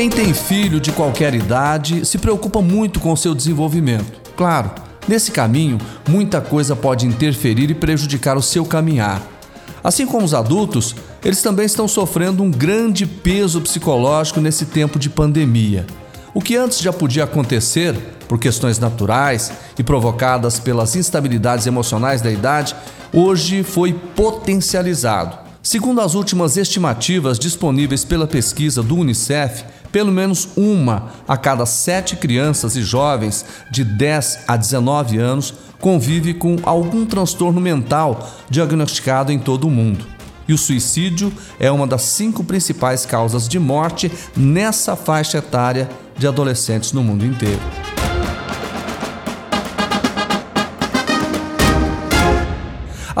Quem tem filho de qualquer idade se preocupa muito com o seu desenvolvimento. Claro, nesse caminho, muita coisa pode interferir e prejudicar o seu caminhar. Assim como os adultos, eles também estão sofrendo um grande peso psicológico nesse tempo de pandemia. O que antes já podia acontecer por questões naturais e provocadas pelas instabilidades emocionais da idade, hoje foi potencializado. Segundo as últimas estimativas disponíveis pela pesquisa do Unicef, pelo menos uma a cada sete crianças e jovens de 10 a 19 anos convive com algum transtorno mental diagnosticado em todo o mundo. E o suicídio é uma das cinco principais causas de morte nessa faixa etária de adolescentes no mundo inteiro.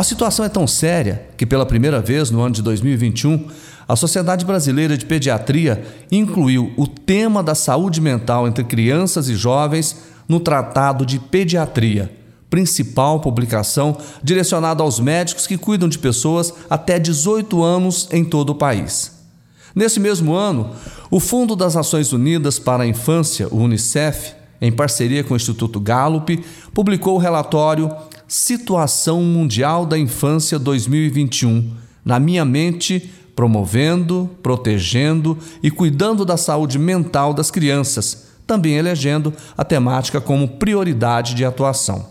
A situação é tão séria que, pela primeira vez no ano de 2021, a Sociedade Brasileira de Pediatria incluiu o tema da saúde mental entre crianças e jovens no Tratado de Pediatria, principal publicação direcionada aos médicos que cuidam de pessoas até 18 anos em todo o país. Nesse mesmo ano, o Fundo das Nações Unidas para a Infância, o UNICEF, em parceria com o Instituto Gallup, publicou o relatório Situação Mundial da Infância 2021. Na minha mente, promovendo, protegendo e cuidando da saúde mental das crianças, também elegendo a temática como prioridade de atuação.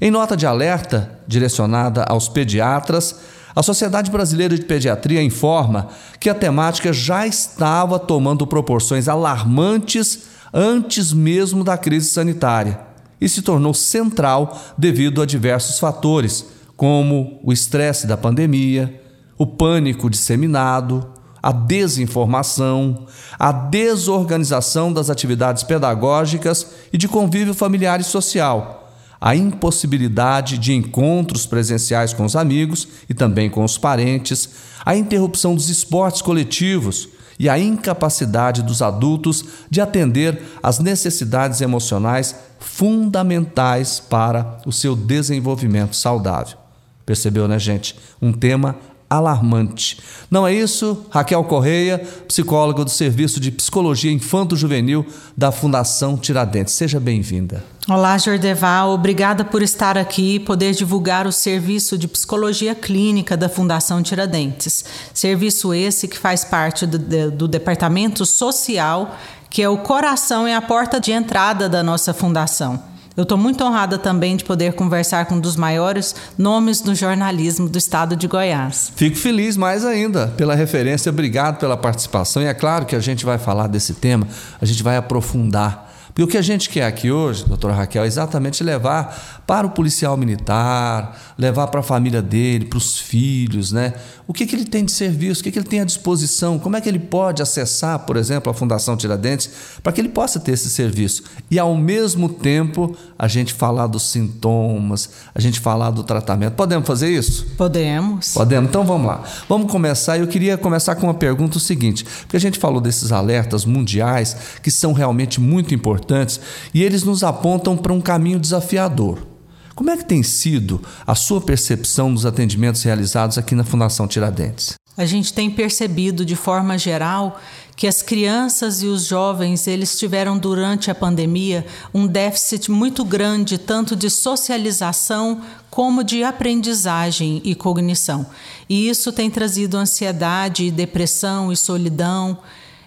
Em nota de alerta direcionada aos pediatras, a Sociedade Brasileira de Pediatria informa que a temática já estava tomando proporções alarmantes antes mesmo da crise sanitária e se tornou central devido a diversos fatores, como o estresse da pandemia, o pânico disseminado, a desinformação, a desorganização das atividades pedagógicas e de convívio familiar e social, a impossibilidade de encontros presenciais com os amigos e também com os parentes, a interrupção dos esportes coletivos, e a incapacidade dos adultos de atender às necessidades emocionais fundamentais para o seu desenvolvimento saudável. Percebeu, né, gente? Um tema alarmante. Não é isso? Raquel Correia, psicóloga do Serviço de Psicologia Infanto-Juvenil da Fundação Tiradentes. Seja bem-vinda. Olá, Jordeval. Obrigada por estar aqui e poder divulgar o serviço de psicologia clínica da Fundação Tiradentes. Serviço esse que faz parte do, do Departamento Social, que é o coração e a porta de entrada da nossa fundação. Eu estou muito honrada também de poder conversar com um dos maiores nomes do jornalismo do estado de Goiás. Fico feliz mais ainda pela referência, obrigado pela participação. E é claro que a gente vai falar desse tema, a gente vai aprofundar porque o que a gente quer aqui hoje, doutora Raquel, é exatamente levar para o policial militar, levar para a família dele, para os filhos, né? O que, que ele tem de serviço, o que, que ele tem à disposição, como é que ele pode acessar, por exemplo, a Fundação Tiradentes, para que ele possa ter esse serviço. E, ao mesmo tempo, a gente falar dos sintomas, a gente falar do tratamento. Podemos fazer isso? Podemos. Podemos. Então vamos lá. Vamos começar. Eu queria começar com uma pergunta o seguinte, porque a gente falou desses alertas mundiais que são realmente muito importantes importantes e eles nos apontam para um caminho desafiador. Como é que tem sido a sua percepção dos atendimentos realizados aqui na Fundação Tiradentes? A gente tem percebido de forma geral que as crianças e os jovens eles tiveram durante a pandemia um déficit muito grande tanto de socialização como de aprendizagem e cognição. E isso tem trazido ansiedade, depressão e solidão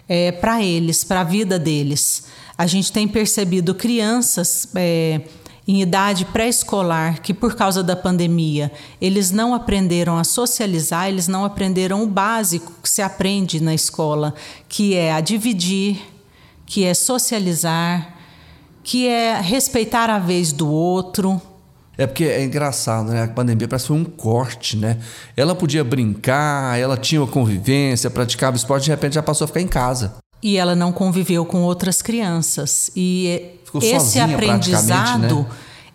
é, para eles, para a vida deles. A gente tem percebido crianças é, em idade pré-escolar que, por causa da pandemia, eles não aprenderam a socializar, eles não aprenderam o básico que se aprende na escola, que é a dividir, que é socializar, que é respeitar a vez do outro. É porque é engraçado, né? A pandemia parece que foi um corte, né? Ela podia brincar, ela tinha uma convivência, praticava esporte, de repente já passou a ficar em casa. E ela não conviveu com outras crianças. E Ficou esse aprendizado, né?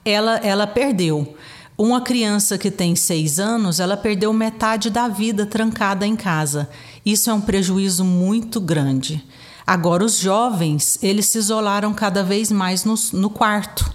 ela, ela perdeu. Uma criança que tem seis anos, ela perdeu metade da vida trancada em casa. Isso é um prejuízo muito grande. Agora, os jovens, eles se isolaram cada vez mais no, no quarto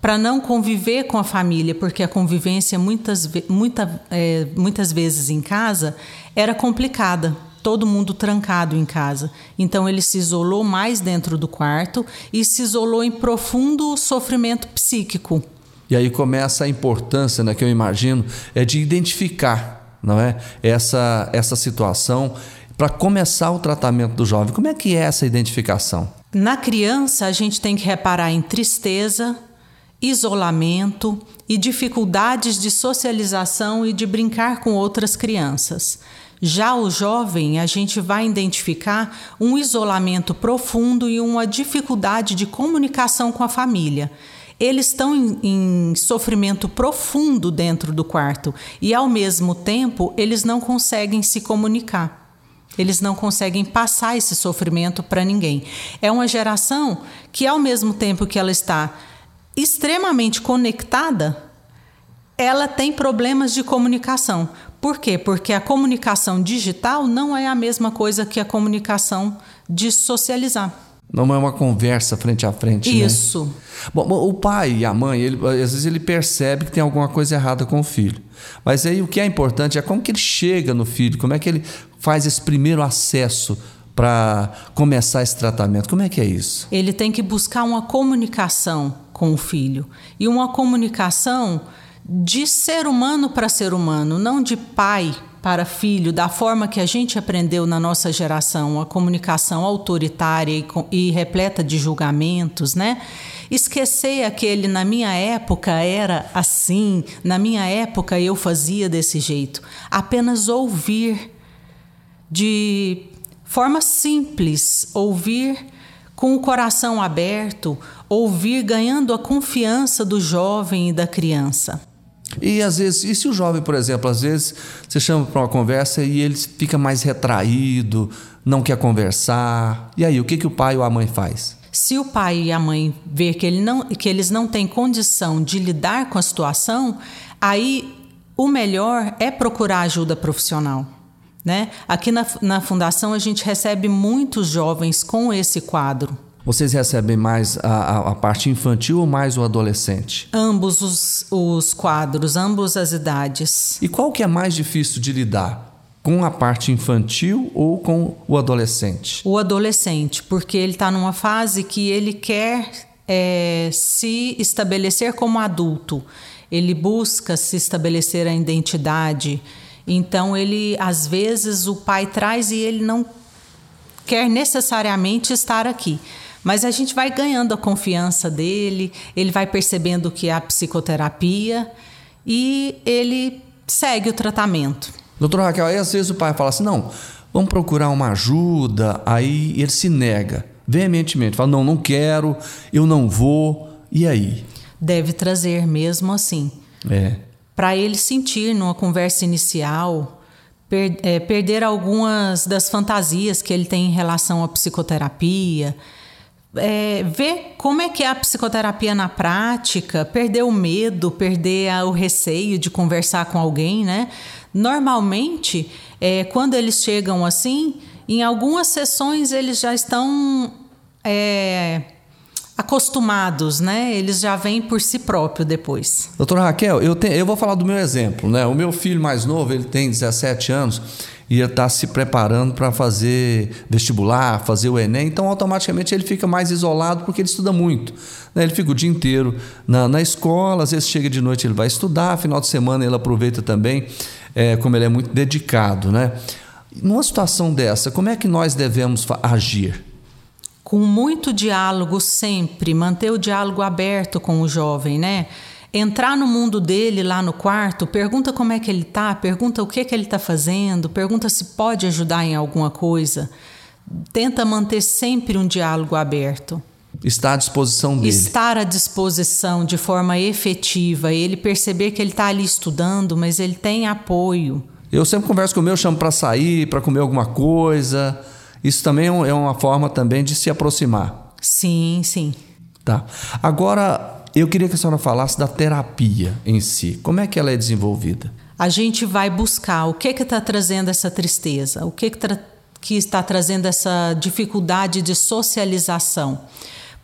para não conviver com a família, porque a convivência muitas, muita, é, muitas vezes em casa era complicada todo mundo trancado em casa. Então ele se isolou mais dentro do quarto e se isolou em profundo sofrimento psíquico. E aí começa a importância, né, que eu imagino, é de identificar, não é, essa essa situação para começar o tratamento do jovem. Como é que é essa identificação? Na criança, a gente tem que reparar em tristeza, isolamento e dificuldades de socialização e de brincar com outras crianças. Já o jovem, a gente vai identificar um isolamento profundo e uma dificuldade de comunicação com a família. Eles estão em, em, sofrimento profundo dentro do quarto e, ao mesmo tempo, eles não conseguem se comunicar. Eles não conseguem passar esse sofrimento para ninguém. É uma geração que, ao mesmo tempo que ela está extremamente conectada, ela tem problemas de comunicação. Por quê? Porque a comunicação digital não é a mesma coisa que a comunicação de socializar. Não é uma conversa frente a frente. Né? Isso. Né? Bom, o pai e a mãe, ele, às vezes ele percebe que tem alguma coisa errada com o filho. Mas aí o que é importante é como que ele chega no filho, como é que ele faz esse primeiro acesso para começar esse tratamento. Como é que é isso? Ele tem que buscar uma comunicação com o filho. E uma comunicação de ser humano para ser humano, não de pai para filho, da forma que a gente aprendeu na nossa geração, uma comunicação autoritária e repleta de julgamentos, né? Esquecer aquele na minha época era assim, na minha época eu fazia desse jeito. Apenas ouvir de forma simples, ouvir com o coração aberto, ouvir ganhando a confiança do jovem e da criança. E às vezes, e se o jovem, por exemplo, às vezes você chama para uma conversa e ele fica mais retraído, não quer conversar. E aí, o que, que o pai ou a mãe faz? Se o pai e a mãe ver que, ele não, que eles não têm condição de lidar com a situação, aí o melhor é procurar ajuda profissional. Né? Aqui na, na Fundação a gente recebe muitos jovens com esse quadro. Vocês recebem mais a, a, parte infantil ou mais o adolescente? Ambos os, os quadros, ambas as idades. E qual que é mais difícil de lidar? Com a parte infantil ou com o adolescente? O adolescente, porque ele está numa fase que ele quer é, se estabelecer como adulto. Ele busca se estabelecer a identidade. Então ele, às vezes, o pai traz e ele não quer necessariamente estar aqui. Mas a gente vai ganhando a confiança dele, ele vai percebendo que é a psicoterapia e ele segue o tratamento. Doutor Raquel, aí às vezes o pai fala assim: não, vamos procurar uma ajuda, aí ele se nega veementemente, fala: não, não quero, eu não vou, e aí? Deve trazer mesmo assim. É. Para ele sentir numa conversa inicial, per, é, perder algumas das fantasias que ele tem em relação à psicoterapia é, ver como é que é a psicoterapia na prática, perder o medo, perder a, o receio de conversar com alguém, né? Normalmente, é, quando eles chegam assim, em algumas sessões eles já estão é, acostumados, né? Eles já vêm por si próprio depois. Doutora Raquel, eu, te, eu vou falar do meu exemplo, né? O meu filho mais novo, ele tem 17 anos ia estar tá se preparando para fazer vestibular, fazer o Enem, então automaticamente ele fica mais isolado porque ele estuda muito. Né? Ele fica o dia inteiro na, na escola, às vezes chega de noite ele vai estudar, final de semana ele aproveita também, é, como ele é muito dedicado. Né? Numa situação dessa, como é que nós devemos agir? Com muito diálogo sempre, manter o diálogo aberto com o jovem, né? Entrar no mundo dele lá no quarto, pergunta como é que ele tá, pergunta o que que ele está fazendo, pergunta se pode ajudar em alguma coisa. Tenta manter sempre um diálogo aberto. Estar à disposição dele. Estar à disposição de forma efetiva, ele perceber que ele está ali estudando, mas ele tem apoio. Eu sempre converso com o meu, chamo para sair, para comer alguma coisa. Isso também é, é uma forma também de se aproximar. Sim, sim. Tá. Agora, eu queria que a senhora falasse da terapia em si. Como é que ela é desenvolvida? A gente vai buscar o que está trazendo essa tristeza, o que que, que está trazendo essa dificuldade de socialização,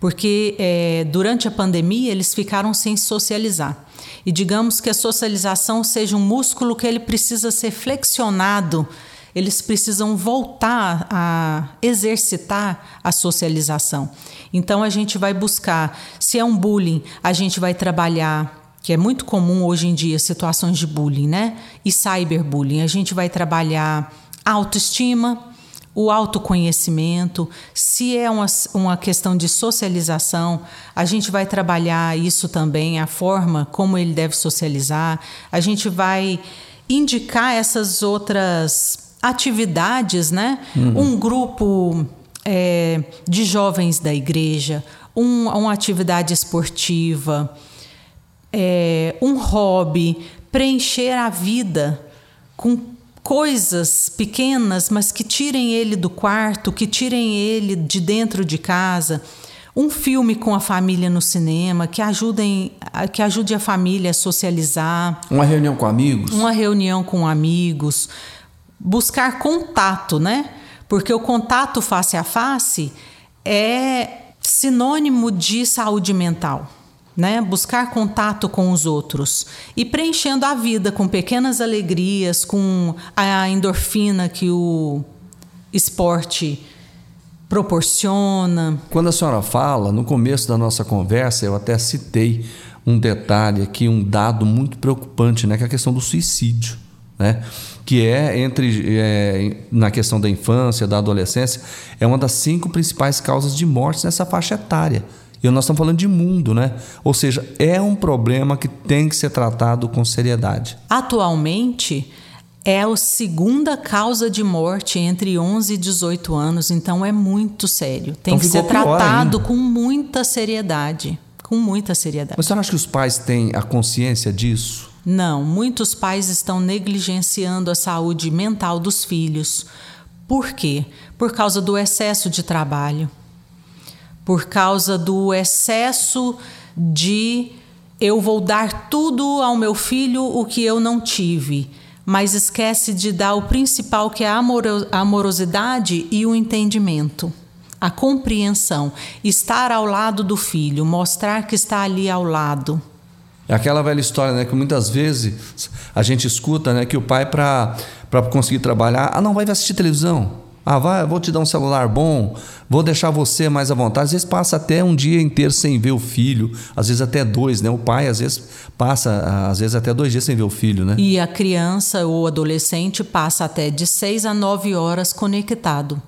porque é, durante a pandemia eles ficaram sem socializar. E digamos que a socialização seja um músculo que ele precisa ser flexionado eles precisam voltar a exercitar a socialização. Então a gente vai buscar, se é um bullying, a gente vai trabalhar que é muito comum hoje em dia situações de bullying, né? E cyberbullying. A gente vai trabalhar autoestima, o autoconhecimento, se é uma, uma questão de socialização, a gente vai trabalhar isso também, a forma como ele deve socializar, a gente vai indicar essas outras atividades, né? Uhum. Um grupo é, de jovens da igreja, um, uma atividade esportiva, é, um hobby, preencher a vida com coisas pequenas, mas que tirem ele do quarto, que tirem ele de dentro de casa. Um filme com a família no cinema, que, ajudem, que ajude a família a socializar. Uma reunião com amigos. Uma reunião com amigos. Buscar contato, né? Porque o contato face a face é sinônimo de saúde mental né? Buscar contato com os outros e preenchendo a vida com pequenas alegrias, com a endorfina que o esporte proporciona. Quando a senhora fala, no começo da nossa conversa, eu até citei um detalhe aqui, um dado muito preocupante, né? Que é a questão do suicídio, né? Que é entre é, na questão da infância, da adolescência, é uma das cinco principais causas de morte nessa faixa etária. E nós estamos falando de mundo, né? Ou seja, é um problema que tem que ser tratado com seriedade. Atualmente, é a segunda causa de morte entre 11 e 18 anos, então é muito sério. Tem então que ser tratado com muita seriedade. Com muita seriedade. Mas você acha que os pais têm a consciência disso? Não, muitos pais estão negligenciando a saúde mental dos filhos. Por quê? Por causa do excesso de trabalho por causa do excesso de eu vou dar tudo ao meu filho o que eu não tive, mas esquece de dar o principal que é a amorosidade e o entendimento. A compreensão, estar ao lado do filho, mostrar que está ali ao lado. É aquela velha história, né, que muitas vezes a gente escuta, né, que o pai para conseguir trabalhar, ah, não vai assistir televisão. Ah, vai, vou te dar um celular bom, vou deixar você mais à vontade. Às vezes passa até um dia inteiro sem ver o filho, às vezes até dois, né? O pai às vezes passa, às vezes até dois dias sem ver o filho, né? E a criança ou adolescente passa até de seis a nove horas conectado.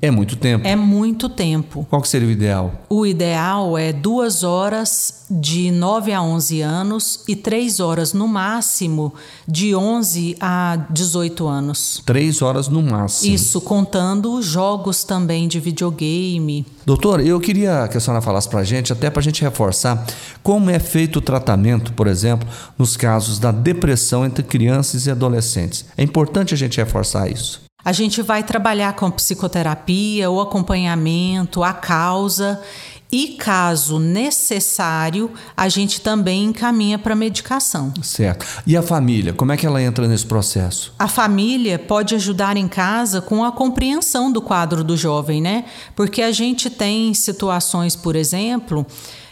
É muito tempo. É muito tempo. Qual que seria o ideal? O ideal é duas horas de 9 a 11 anos e três horas no máximo de 11 a 18 anos. Três horas no máximo. Isso, contando jogos também de videogame. Doutor, eu queria que a senhora falasse para a gente, até para a gente reforçar, como é feito o tratamento, por exemplo, nos casos da depressão entre crianças e adolescentes. É importante a gente reforçar isso. A gente vai trabalhar com psicoterapia, o acompanhamento, a causa e, caso necessário, a gente também encaminha para medicação. Certo. E a família, como é que ela entra nesse processo? A família pode ajudar em casa com a compreensão do quadro do jovem, né? Porque a gente tem situações, por exemplo.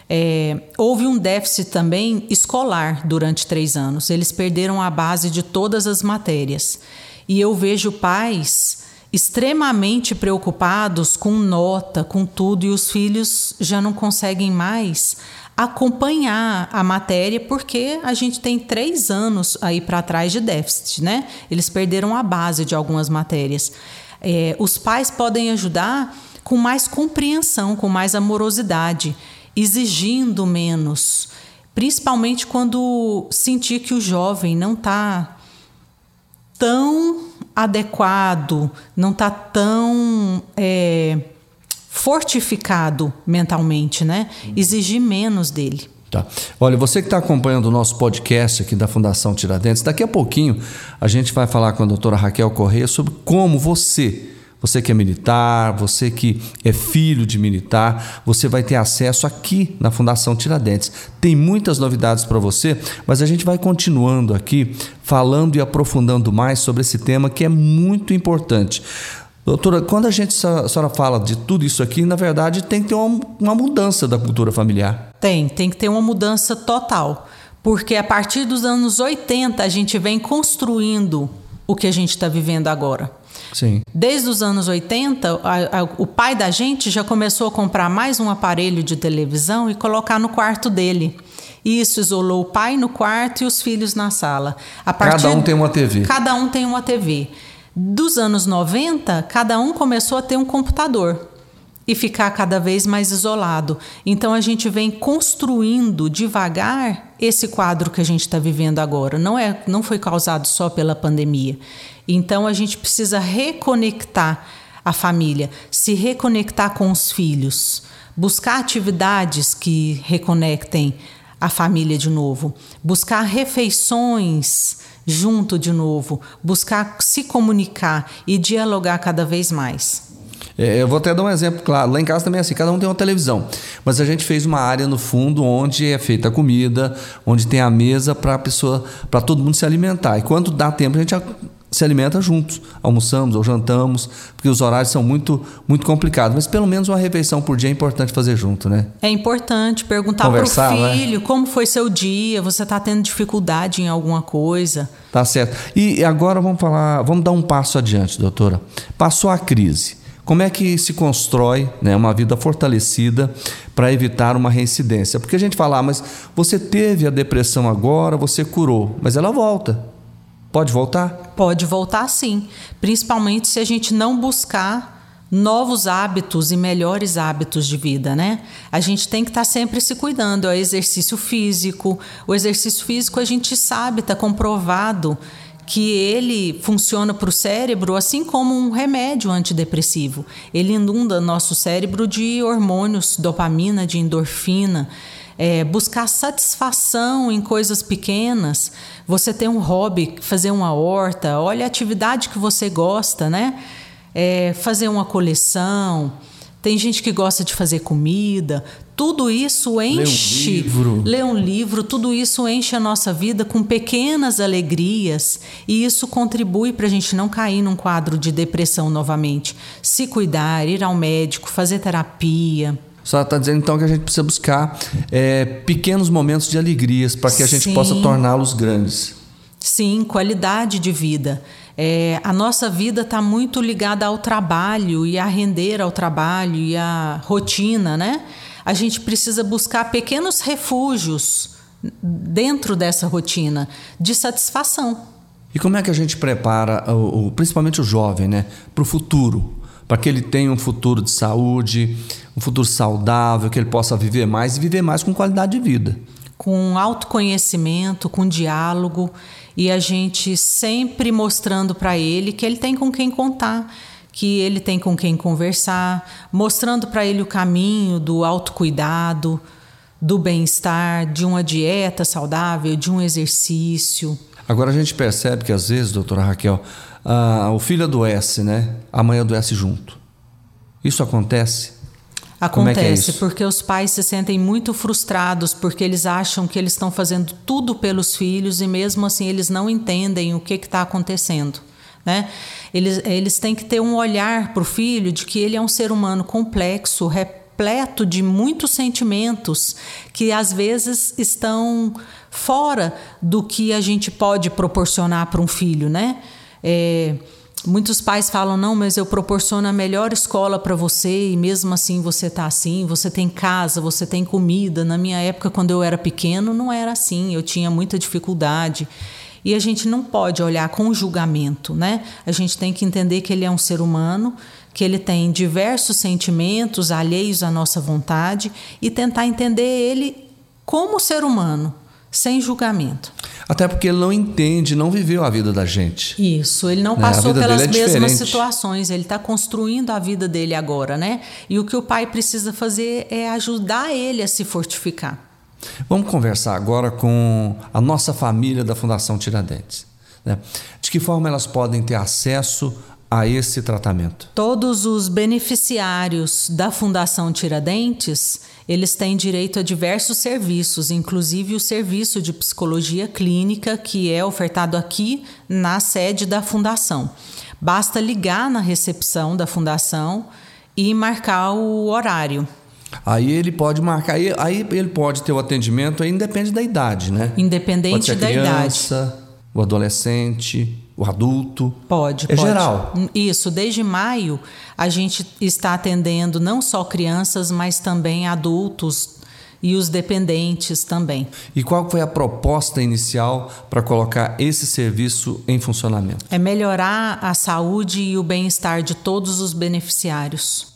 É, houve um déficit também escolar durante três anos. Eles perderam a base de todas as matérias. E eu vejo pais extremamente preocupados com nota, com tudo, e os filhos já não conseguem mais acompanhar a matéria porque a gente tem três anos aí para trás de déficit, né? Eles perderam a base de algumas matérias. É, os pais podem ajudar com mais compreensão, com mais amorosidade, exigindo menos, principalmente quando sentir que o jovem não está tão adequado, não está tão é, fortificado mentalmente, né? Exigir menos dele. Tá. Olha, você que está acompanhando o nosso podcast aqui da Fundação Tiradentes, daqui a pouquinho a gente vai falar com a doutora Raquel Corrêa sobre como você você que é militar, você que é filho de militar, você vai ter acesso aqui na Fundação Tiradentes. Tem muitas novidades para você, mas a gente vai continuando aqui falando e aprofundando mais sobre esse tema que é muito importante. Doutora, quando a gente a senhora fala de tudo isso aqui, na verdade tem que ter uma, uma mudança da cultura familiar. Tem, tem que ter uma mudança total. Porque a partir dos anos 80 a gente vem construindo o que a gente está vivendo agora. Sim. Desde os anos 80, a, a, o pai da gente já começou a comprar mais um aparelho de televisão e colocar no quarto dele. Isso isolou o pai no quarto e os filhos na sala. cada um tem uma TV. Cada um tem uma TV. Dos anos 90, cada um começou a ter um computador e ficar cada vez mais isolado. Então a gente vem construindo devagar esse quadro que a gente está vivendo agora. Não é, não foi causado só pela pandemia. Então a gente precisa reconectar a família, se reconectar com os filhos, buscar atividades que reconectem a família de novo, buscar refeições junto de novo, buscar se comunicar e dialogar cada vez mais. É, eu vou até dar um exemplo claro. Lá em casa também é assim, cada um tem uma televisão. Mas a gente fez uma área no fundo onde é feita a comida, onde tem a mesa para pessoa, para todo mundo se alimentar. E quando dá tempo, a gente se alimenta juntos, almoçamos ou jantamos, porque os horários são muito muito complicados, mas pelo menos uma refeição por dia é importante fazer junto, né? É importante perguntar para o né? filho né? como foi seu dia, você está tendo dificuldade em alguma coisa. Tá certo. E agora vamos falar, vamos dar um passo adiante, doutora. Passou a crise. Como é que se constrói né, uma vida fortalecida para evitar uma reincidência? Porque a gente fala, ah, mas você teve a depressão agora, você curou, mas ela volta. Pode voltar? Pode voltar sim, principalmente se a gente não buscar novos hábitos e melhores hábitos de vida, né? A gente tem que estar tá sempre se cuidando, é exercício físico. O exercício físico a gente sabe, está comprovado que ele funciona para o cérebro assim como um remédio antidepressivo. Ele inunda nosso cérebro de hormônios, dopamina, de endorfina. É, buscar satisfação em coisas pequenas. Você tem um hobby, fazer uma horta, olha a atividade que você gosta, né? É, fazer uma coleção. Tem gente que gosta de fazer comida. Tudo isso enche. Ler um livro. Ler um livro, tudo isso enche a nossa vida com pequenas alegrias e isso contribui para a gente não cair num quadro de depressão novamente. Se cuidar, ir ao médico, fazer terapia. Só está dizendo então que a gente precisa buscar é, pequenos momentos de alegrias para que a gente Sim. possa torná-los grandes. Sim, qualidade de vida. É, a nossa vida está muito ligada ao trabalho e a render ao trabalho e à rotina, né? a gente precisa buscar pequenos refúgios dentro dessa rotina de satisfação. E como é que a gente prepara, o, o principalmente o jovem, né, para o futuro? Para que ele tenha um futuro de saúde, um futuro saudável, que ele possa viver mais e viver mais com qualidade de vida. Com autoconhecimento, com diálogo e a gente sempre mostrando para ele que ele tem com quem contar que ele tem com quem conversar, mostrando para ele o caminho do autocuidado, do bem-estar, de uma dieta saudável, de um exercício. Agora a gente percebe que às vezes, doutora Raquel, ah, o filho adoece, né? A mãe adoece junto. Isso acontece? Acontece, é, é porque os pais se sentem muito frustrados porque eles acham que eles estão fazendo tudo pelos filhos e mesmo assim eles não entendem o que está acontecendo. Né? Eles, eles têm que ter um olhar para o filho de que ele é um ser humano complexo, repleto de muitos sentimentos que às vezes estão fora do que a gente pode proporcionar para um filho, né? É, muitos pais falam não, mas eu proporciono a melhor escola para você e mesmo assim você está assim. Você tem casa, você tem comida. Na minha época, quando eu era pequeno, não era assim. Eu tinha muita dificuldade. E a gente não pode olhar com julgamento, né? A gente tem que entender que ele é um ser humano, que ele tem diversos sentimentos alheios à nossa vontade e tentar entender ele como ser humano, sem julgamento. Até porque ele não entende, não viveu a vida da gente. Isso, ele não né? passou pelas é mesmas diferente. situações, ele está construindo a vida dele agora, né? E o que o pai precisa fazer é ajudar ele a se fortificar. Vamos conversar agora com a nossa família da Fundação Tiradentes. Né? De que forma elas podem ter acesso a esse tratamento? Todos os beneficiários da Fundação Tiradentes, eles têm direito a diversos serviços, inclusive o serviço de psicologia clínica que é ofertado aqui na sede da fundação. Basta ligar na recepção da fundação e marcar o horário. Aí ele pode marcar, aí, aí ele pode ter o atendimento, aí independe da idade, né? Independente da criança, idade. O adolescente. O adulto? Pode, é pode. geral. Isso, desde maio a gente está atendendo não só crianças, mas também adultos e os dependentes também. E qual foi a proposta inicial para colocar esse serviço em funcionamento? É melhorar a saúde e o bem-estar de todos os beneficiários.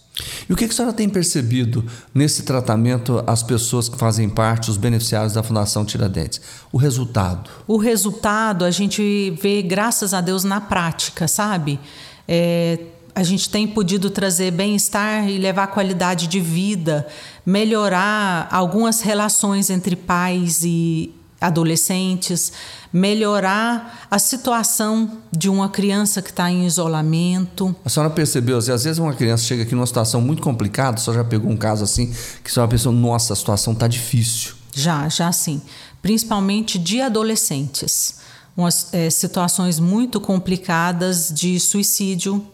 E o que a senhora tem percebido nesse tratamento as pessoas que fazem parte, os beneficiários da Fundação Tiradentes? O resultado? O resultado a gente vê, graças a Deus, na prática, sabe? É, a gente tem podido trazer bem-estar e levar qualidade de vida, melhorar algumas relações entre pais e, adolescentes, melhorar a situação de uma criança que está em isolamento. A senhora percebeu, às vezes uma criança chega aqui numa situação muito complicada, a senhora já pegou um caso assim, que a senhora pensou, nossa, a situação está difícil. Já, já sim. Principalmente de adolescentes. Umas é, situações muito complicadas de suicídio,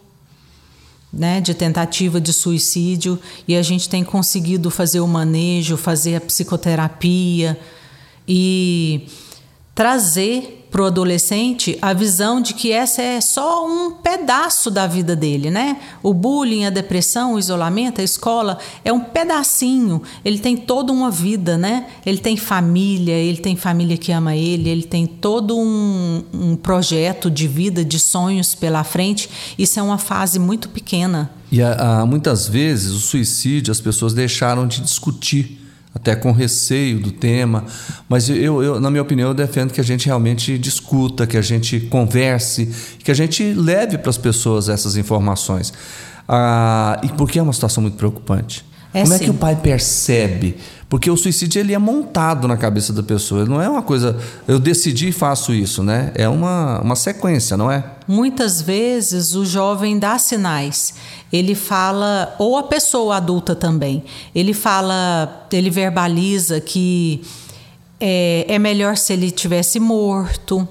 né, de tentativa de suicídio, e a gente tem conseguido fazer o manejo, fazer a psicoterapia, e trazer para o adolescente a visão de que essa é só um pedaço da vida dele, né? O bullying, a depressão, o isolamento, a escola é um pedacinho. Ele tem toda uma vida, né? Ele tem família, ele tem família que ama ele, ele tem todo um, um projeto de vida, de sonhos pela frente. Isso é uma fase muito pequena. E há, muitas vezes o suicídio as pessoas deixaram de discutir até com receio do tema, mas eu, eu, na minha opinião, eu defendo que a gente realmente discuta, que a gente converse, que a gente leve para as pessoas essas informações. Ah, e porque é uma situação muito preocupante. É Como sim. é que o pai percebe? Porque o suicídio ele é montado na cabeça da pessoa. Não é uma coisa, eu decidi e faço isso, né? É uma, uma sequência, não é? Muitas vezes o jovem dá sinais. Ele fala, ou a pessoa adulta também, ele fala, ele verbaliza que é, é melhor se ele tivesse morto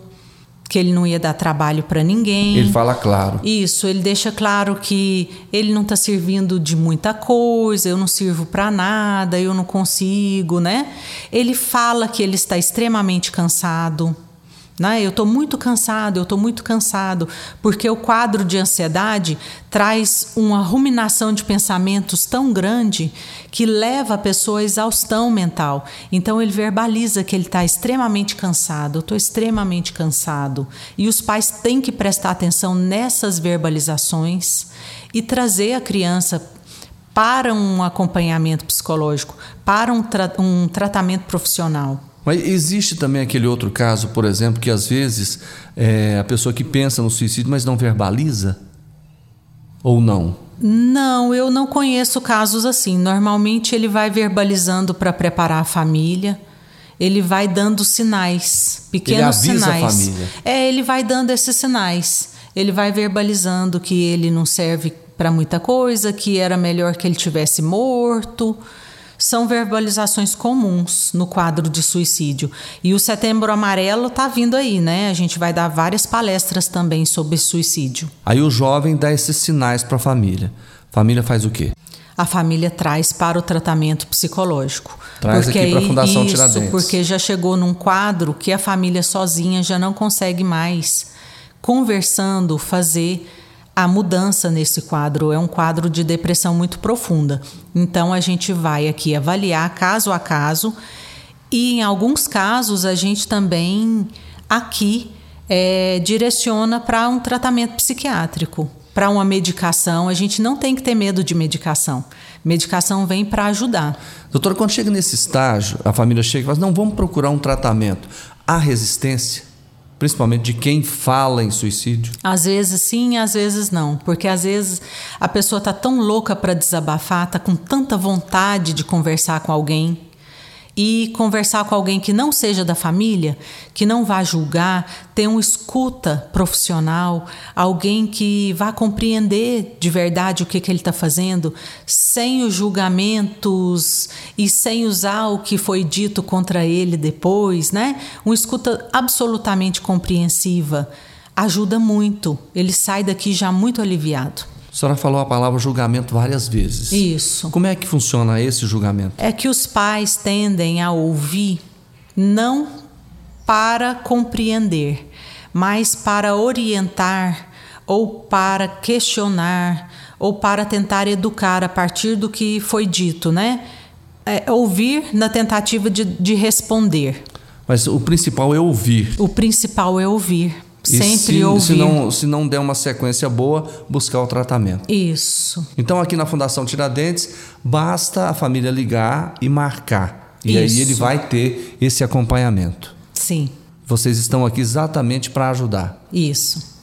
que ele não ia dar trabalho para ninguém. Ele fala claro. Isso, ele deixa claro que ele não está servindo de muita coisa, eu não sirvo para nada, eu não consigo, né? Ele fala que ele está extremamente cansado. Né? Eu estou muito cansado, eu estou muito cansado, porque o quadro de ansiedade traz uma ruminação de pensamentos tão grande que leva a pessoa à exaustão mental. Então ele verbaliza que ele está extremamente cansado, eu estou extremamente cansado. E os pais têm que prestar atenção nessas verbalizações e trazer a criança para um acompanhamento psicológico, para um, tra um tratamento profissional. Mas existe também aquele outro caso, por exemplo, que às vezes é, a pessoa que pensa no suicídio, mas não verbaliza? Ou não? Não, eu não conheço casos assim. Normalmente ele vai verbalizando para preparar a família. Ele vai dando sinais, pequenos ele avisa sinais. A família. É, ele vai dando esses sinais. Ele vai verbalizando que ele não serve para muita coisa, que era melhor que ele tivesse morto são verbalizações comuns no quadro de suicídio. E o Setembro Amarelo está vindo aí, né? A gente vai dar várias palestras também sobre suicídio. Aí o jovem dá esses sinais para a família. Família faz o quê? A família traz para o tratamento psicológico. Traz porque aqui para a Fundação isso, Tiradentes. porque já chegou num quadro que a família sozinha já não consegue mais conversando fazer a mudança nesse quadro é um quadro de depressão muito profunda. Então a gente vai aqui avaliar caso a caso e em alguns casos a gente também aqui é, direciona para um tratamento psiquiátrico, para uma medicação. A gente não tem que ter medo de medicação. Medicação vem para ajudar. Doutora, quando chega nesse estágio, a família chega e fala: não, vamos procurar um tratamento. Há resistência? Principalmente de quem fala em suicídio? Às vezes sim, às vezes não, porque às vezes a pessoa está tão louca para desabafar, está com tanta vontade de conversar com alguém e conversar com alguém que não seja da família, que não vá julgar, ter um escuta profissional, alguém que vá compreender de verdade o que, que ele está fazendo, sem os julgamentos e sem usar o que foi dito contra ele depois, né? Um escuta absolutamente compreensiva ajuda muito. Ele sai daqui já muito aliviado. A senhora falou a palavra julgamento várias vezes. Isso. Como é que funciona esse julgamento? É que os pais tendem a ouvir não para compreender, mas para orientar ou para questionar ou para tentar educar a partir do que foi dito, né? É, ouvir na tentativa de, de responder. Mas o principal é ouvir. O principal é ouvir. E Sempre se, ouvir. Se não, se não der uma sequência boa, buscar o tratamento. Isso. Então, aqui na Fundação Tiradentes, basta a família ligar e marcar. E aí Isso. ele vai ter esse acompanhamento. Sim, Vocês estão aqui exatamente para ajudar. isso.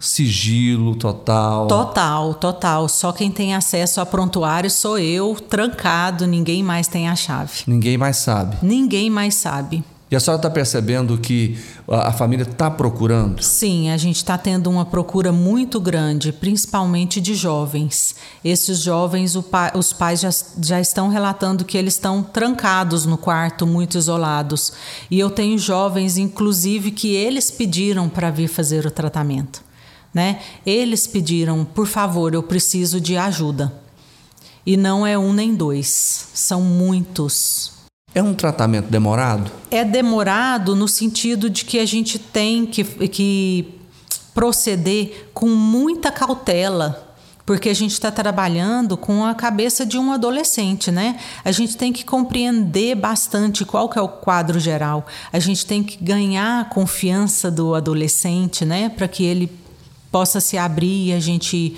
Sigilo total. Total, total. Só quem tem acesso a prontuário sou eu, trancado, ninguém mais tem a chave. Ninguém mais sabe. Ninguém mais sabe. E a senhora está percebendo que a, família está procurando? Sim, a gente está tendo uma procura muito grande, principalmente de jovens. Esses jovens, pa- os pais já, já estão relatando que eles estão trancados no quarto, muito isolados. E eu tenho jovens, inclusive, que eles pediram para vir fazer o tratamento. Né? Eles pediram, por favor, eu preciso de ajuda. E não é um nem dois, são muitos. É um tratamento demorado? É demorado no sentido de que a gente tem que, que proceder com muita cautela, porque a gente está trabalhando com a cabeça de um adolescente, né? A gente tem que compreender bastante qual que é o quadro geral. A gente tem que ganhar a confiança do adolescente, né? Para que ele possa se abrir e a gente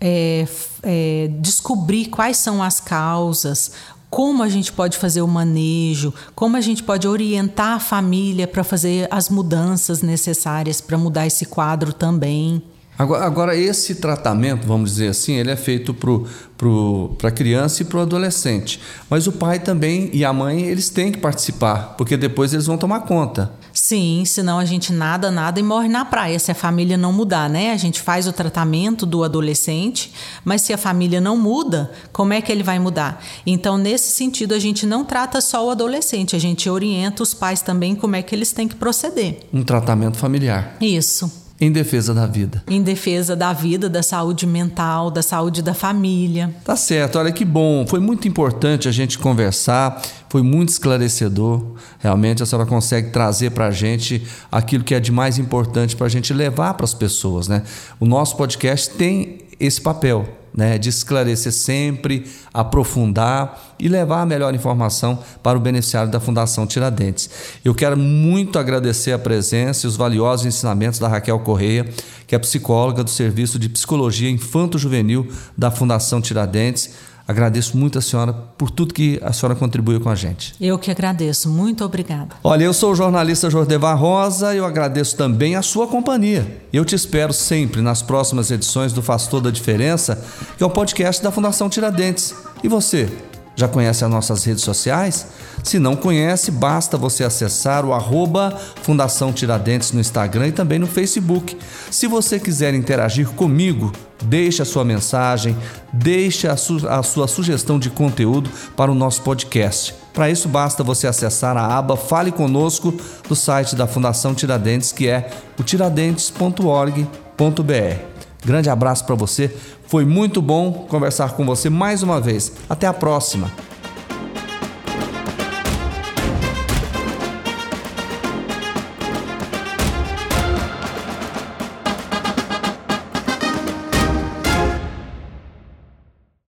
é, é, descobrir quais são as causas, como a gente pode fazer o manejo, como a gente pode orientar a família para fazer as mudanças necessárias para mudar esse quadro também. Agora, agora, esse tratamento, vamos dizer assim, ele é feito para a criança e para o adolescente. Mas o pai também e a mãe, eles têm que participar, porque depois eles vão tomar conta. Sim, senão a gente nada, nada e morre na praia se a família não mudar, né? A gente faz o tratamento do adolescente, mas se a família não muda, como é que ele vai mudar? Então, nesse sentido, a gente não trata só o adolescente, a gente orienta os pais também como é que eles têm que proceder. Um tratamento familiar, Isso. Em defesa da vida. Em defesa da vida, da saúde mental, da saúde da família. Tá certo, olha que bom. Foi muito importante a gente conversar, foi muito esclarecedor. Realmente a senhora consegue trazer para a gente aquilo que é de mais importante para a gente levar para as pessoas, né? O nosso podcast tem esse papel, né? De esclarecer sempre, aprofundar e levar a melhor informação para o beneficiário da Fundação Tiradentes. Eu quero muito agradecer a presença e os valiosos ensinamentos da Raquel Correia, que é psicóloga do Serviço de Psicologia Infanto-Juvenil da Fundação Tiradentes. Agradeço muito a senhora por tudo que a senhora contribuiu com a gente. Eu que agradeço. Muito obrigada. Olha, eu sou o jornalista Jordevar Rosa e eu agradeço também a sua companhia. Eu te espero sempre nas próximas edições do Faz Toda a Diferença, que é o podcast da Fundação Tiradentes. E você? Já conhece as nossas redes sociais? Se não conhece, basta você acessar o arroba Fundação Tiradentes no Instagram e também no Facebook. Se você quiser interagir comigo, deixe a sua mensagem, deixe a, su- a sua sugestão de conteúdo para o nosso podcast. Para isso, basta você acessar a aba Fale Conosco do site da Fundação Tiradentes, que é o tiradentes.org.br. Grande abraço para você. Foi muito bom conversar com você mais uma vez. Até a próxima.